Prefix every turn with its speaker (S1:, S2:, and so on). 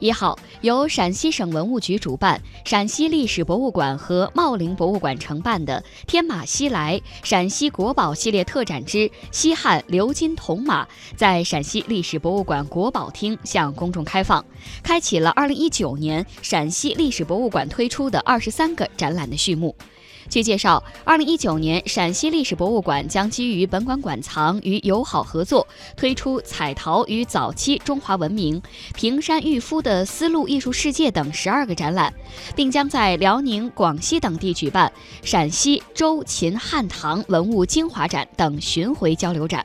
S1: 一号，由陕西省文物局主办，陕西历史博物馆和茂陵博物馆承办的“天马西来陕西国宝系列特展之西汉鎏金铜马”在陕西历史博物馆国宝厅向公众开放，开启了2019年陕西历史博物馆推出的二十三个展览的序幕。据介绍，二零一九年陕西历史博物馆将基于本馆馆藏与友好合作，推出彩陶与早期中华文明、平山郁夫的丝路艺术世界等十二个展览，并将在辽宁、广西等地举办陕西周秦汉唐文物精华展等巡回交流展。